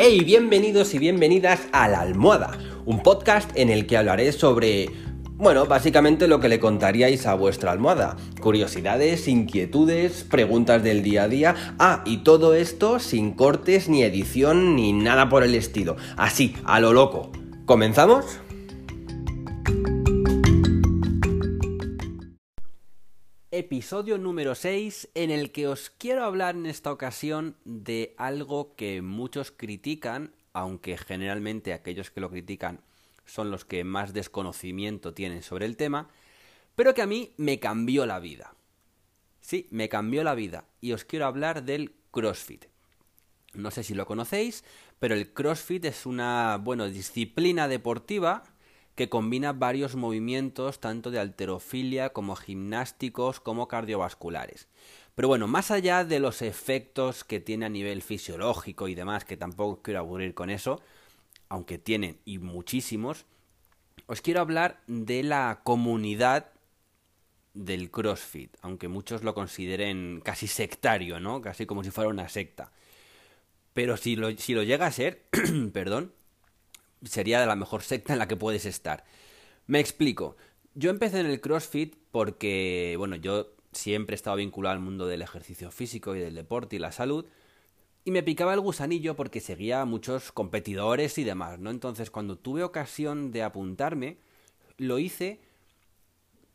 Hey, bienvenidos y bienvenidas a La Almohada, un podcast en el que hablaré sobre, bueno, básicamente lo que le contaríais a vuestra almohada. Curiosidades, inquietudes, preguntas del día a día. Ah, y todo esto sin cortes, ni edición, ni nada por el estilo. Así, a lo loco. ¿Comenzamos? Episodio número 6 en el que os quiero hablar en esta ocasión de algo que muchos critican, aunque generalmente aquellos que lo critican son los que más desconocimiento tienen sobre el tema, pero que a mí me cambió la vida. Sí, me cambió la vida y os quiero hablar del CrossFit. No sé si lo conocéis, pero el CrossFit es una, bueno, disciplina deportiva que combina varios movimientos tanto de alterofilia como gimnásticos como cardiovasculares. Pero bueno, más allá de los efectos que tiene a nivel fisiológico y demás, que tampoco quiero aburrir con eso, aunque tienen y muchísimos, os quiero hablar de la comunidad del CrossFit, aunque muchos lo consideren casi sectario, ¿no? Casi como si fuera una secta. Pero si lo, si lo llega a ser, perdón, sería de la mejor secta en la que puedes estar. Me explico. Yo empecé en el CrossFit porque, bueno, yo siempre he estado vinculado al mundo del ejercicio físico y del deporte y la salud. Y me picaba el gusanillo porque seguía a muchos competidores y demás, ¿no? Entonces, cuando tuve ocasión de apuntarme, lo hice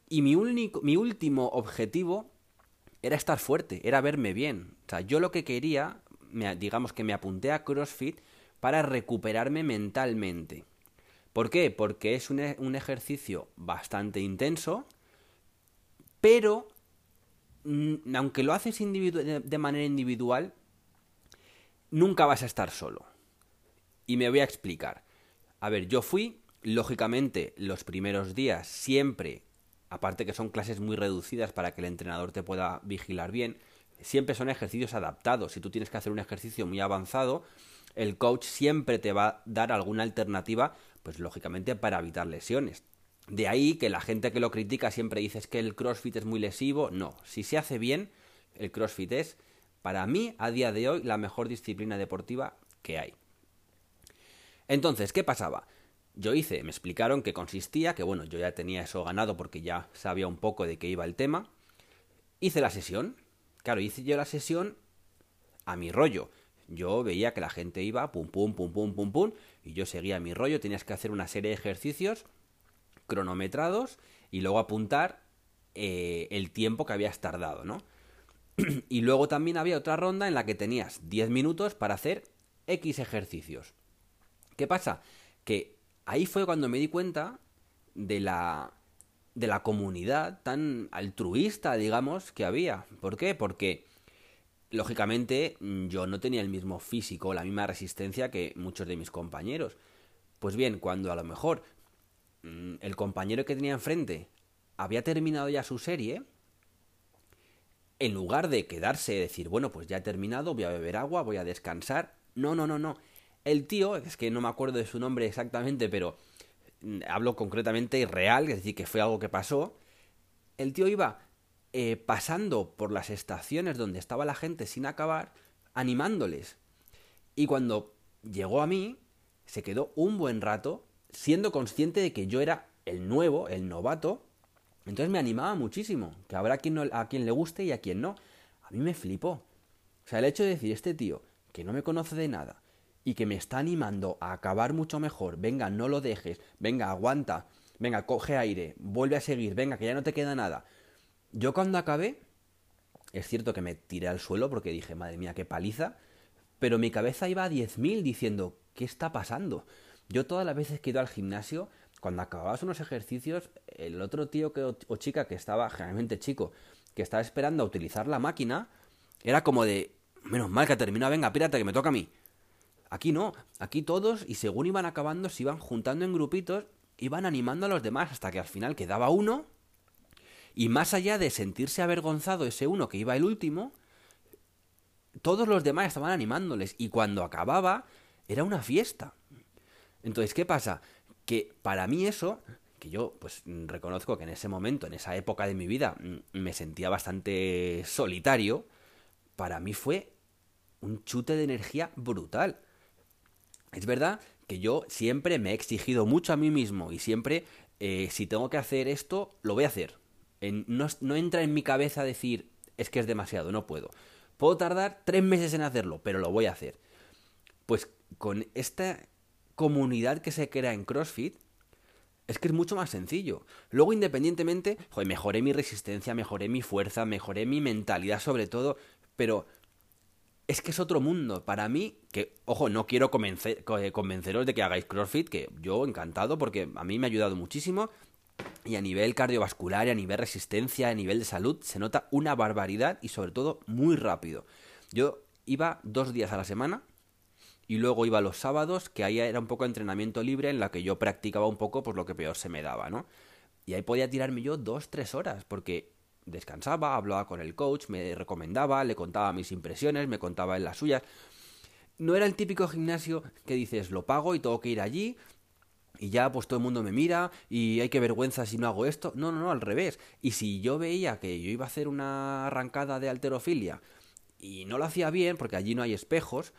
y mi, único, mi último objetivo era estar fuerte, era verme bien. O sea, yo lo que quería, digamos que me apunté a CrossFit para recuperarme mentalmente. ¿Por qué? Porque es un, e, ejercicio bastante intenso, pero mm, aunque lo haces de manera individual, nunca vas a estar solo. Y me voy a explicar. A ver, yo fui, lógicamente, los primeros días siempre, aparte que son clases muy reducidas para que el entrenador te pueda vigilar bien, siempre son ejercicios adaptados. Si tú tienes que hacer un ejercicio muy avanzado, el coach siempre te va a dar alguna alternativa, pues lógicamente para evitar lesiones. De ahí que la gente que lo critica siempre dice que el CrossFit es muy lesivo. No, si se hace bien, el CrossFit es, para mí, a día de hoy, la mejor disciplina deportiva que hay. Entonces, ¿qué pasaba? Yo hice, me explicaron que consistía, que bueno, yo ya tenía eso ganado porque ya sabía un poco de qué iba el tema. Hice la sesión. Claro, hice yo la sesión a mi rollo yo veía que la gente iba pum pum pum pum pum pum y yo seguía mi rollo, tenías que hacer una serie de ejercicios cronometrados y luego apuntar eh, el tiempo que habías tardado, ¿no? y luego también había otra ronda en la que tenías 10 minutos para hacer X ejercicios. ¿Qué pasa? Que ahí fue cuando me di cuenta de la de la comunidad tan altruista, digamos, que había. ¿Por qué? Porque lógicamente mm, yo no tenía el mismo físico, la misma resistencia que muchos de mis compañeros. Pues bien, cuando a lo mejor mm, el compañero que tenía enfrente había terminado ya su serie, en lugar de quedarse y decir, bueno, pues ya he terminado, voy a beber agua, voy a descansar, no, no, no, no. El tío, es que no me acuerdo de su nombre exactamente, pero mm, hablo concretamente y real, es decir, que fue algo que pasó, el tío iba eh, pasando por las estaciones donde estaba la gente sin acabar, animándoles. Y cuando llegó a mí, se quedó un buen rato siendo consciente de que yo era el nuevo, el novato. Entonces me animaba muchísimo, que habrá quien a quien le guste y a quien no. A mí me flipó. O sea, el hecho de decir, este tío, que no me conoce de nada, y que me está animando a acabar mucho mejor, venga, no lo dejes, venga, aguanta, venga, coge aire, vuelve a seguir, venga, que ya no te queda nada. Yo cuando acabé, es cierto que me tiré al suelo porque dije, madre mía, qué paliza, pero mi cabeza iba a 10.000 diciendo, ¿qué está pasando? Yo todas las veces que he ido al gimnasio, cuando acababas unos ejercicios, el otro tío que, o chica que estaba, generalmente chico, que estaba esperando a utilizar la máquina, era como de, menos mal que ha terminado, venga, pírate que me toca a mí. Aquí no, aquí todos, y según iban acabando, se iban juntando en grupitos, iban animando a los demás, hasta que al final quedaba uno y más allá de sentirse avergonzado ese uno que iba el último, todos los demás estaban animándoles y cuando acababa era una fiesta. Entonces, ¿qué pasa? Que para mí eso, que yo pues reconozco que en ese momento, en esa época de mi vida, mm, me sentía bastante solitario, para mí fue un chute de energía brutal. es verdad que yo siempre me he exigido mucho a mí mismo y siempre, eh, si tengo que hacer esto, lo voy a hacer. No, entra en mi cabeza decir, es que es demasiado, no puedo. Puedo tardar tres meses en hacerlo, pero lo voy a hacer. Pues con esta comunidad que se crea en CrossFit, es que es mucho más sencillo. Luego, independientemente, joder, mejoré mi resistencia, mejoré mi fuerza, mejoré mi mentalidad sobre todo, pero es que es otro mundo. Para mí, que, ojo, no quiero eh, convenceros de que hagáis CrossFit, que yo encantado porque a mí me ha ayudado muchísimo. Y a nivel cardiovascular, y a nivel resistencia, a nivel de salud, se nota una barbaridad y sobre todo muy rápido. Yo iba dos días a la semana y luego iba los sábados, que ahí era un poco entrenamiento libre en la que yo practicaba un poco pues lo que peor se me daba, ¿no? Y ahí podía tirarme yo dos, tres horas, porque descansaba, hablaba con el coach, me recomendaba, le contaba mis impresiones, me contaba en las suyas. No era el típico gimnasio que dices, lo pago y tengo que ir allí, y ya pues todo el mundo me mira y hay que vergüenza si no hago esto. No, no, no, al revés. Y si yo veía que yo iba a hacer una arrancada de alterofilia y no lo hacía bien, porque allí no hay espejos,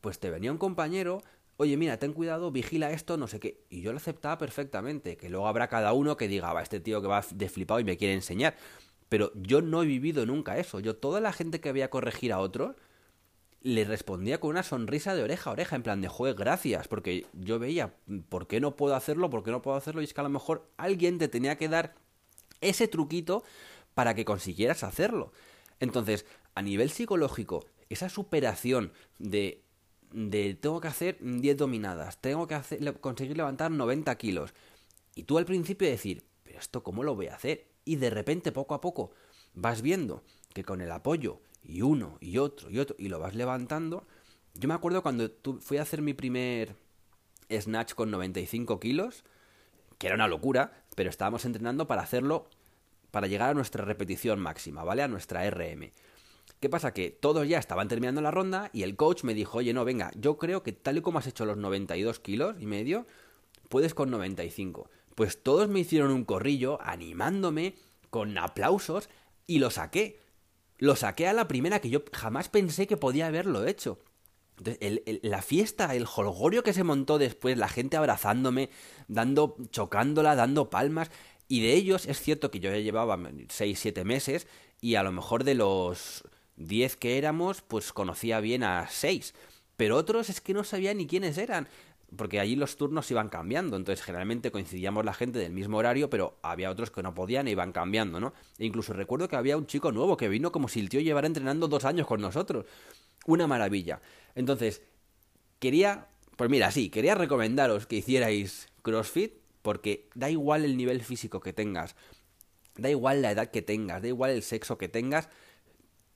pues te venía un compañero, oye, mira, ten cuidado, vigila esto, no sé qué. Y yo lo aceptaba perfectamente, que luego habrá cada uno que diga, va, este tío que va de flipado y me quiere enseñar. Pero yo no he vivido nunca eso. Yo, toda la gente que veía corregir a otros, le respondía con una sonrisa de oreja a oreja, en plan de juez, gracias, porque yo veía, ¿por qué no puedo hacerlo? ¿Por qué no puedo hacerlo? Y es que a lo mejor alguien te tenía que dar ese truquito para que consiguieras hacerlo. Entonces, a nivel psicológico, esa superación de de tengo que hacer 10 dominadas, tengo que conseguir levantar 90 kilos. Y tú al principio decir, pero esto cómo lo voy a hacer? Y de repente poco a poco vas viendo que con el apoyo y uno y otro y otro y lo vas levantando. Yo me acuerdo cuando fui a hacer mi primer snatch con 95 kilos, que era una locura, pero estábamos entrenando para hacerlo, para llegar a nuestra repetición máxima, ¿vale? A nuestra RM. ¿Qué pasa? Que todos ya estaban terminando la ronda y el coach me dijo, oye, no, venga, yo creo que tal y como has hecho los 92 kilos y medio, puedes con 95. Pues todos me hicieron un corrillo animándome con aplausos y lo saqué. Lo saqué a la primera que yo jamás pensé que podía haberlo hecho. la fiesta, el holgorio que se montó después, la gente abrazándome, dando, chocándola, dando palmas. Y de ellos es cierto que yo ya llevaba 6-7 meses y a lo mejor de los 10 que éramos, pues conocía bien a 6. Pero otros es que no sabía ni quiénes eran. Porque allí los turnos iban cambiando. Entonces generalmente coincidíamos la gente del mismo horario, pero había otros que no podían e iban cambiando, ¿no? E incluso recuerdo que había un chico nuevo que vino como si el tío llevara entrenando dos años con nosotros. Una maravilla. Entonces, quería... Pues mira, sí, quería recomendaros que hicierais CrossFit porque da igual el nivel físico que tengas, da igual la edad que tengas, da igual el sexo que tengas,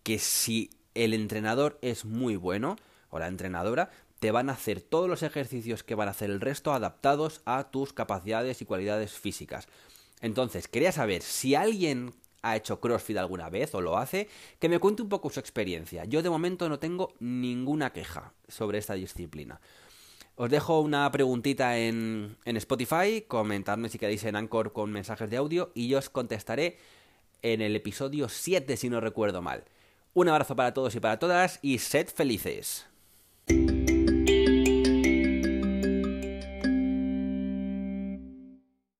que si el entrenador es muy bueno, o la entrenadora, te van a hacer todos los ejercicios que van a hacer el resto adaptados a tus capacidades y cualidades físicas. Entonces, quería saber si alguien ha hecho CrossFit alguna vez o lo hace, que me cuente un poco su experiencia. Yo de momento no tengo ninguna queja sobre esta disciplina. Os dejo una preguntita en, en Spotify, comentadme si queréis en Anchor con mensajes de audio y yo os contestaré en el episodio 7 si no recuerdo mal. Un abrazo para todos y para todas y sed felices.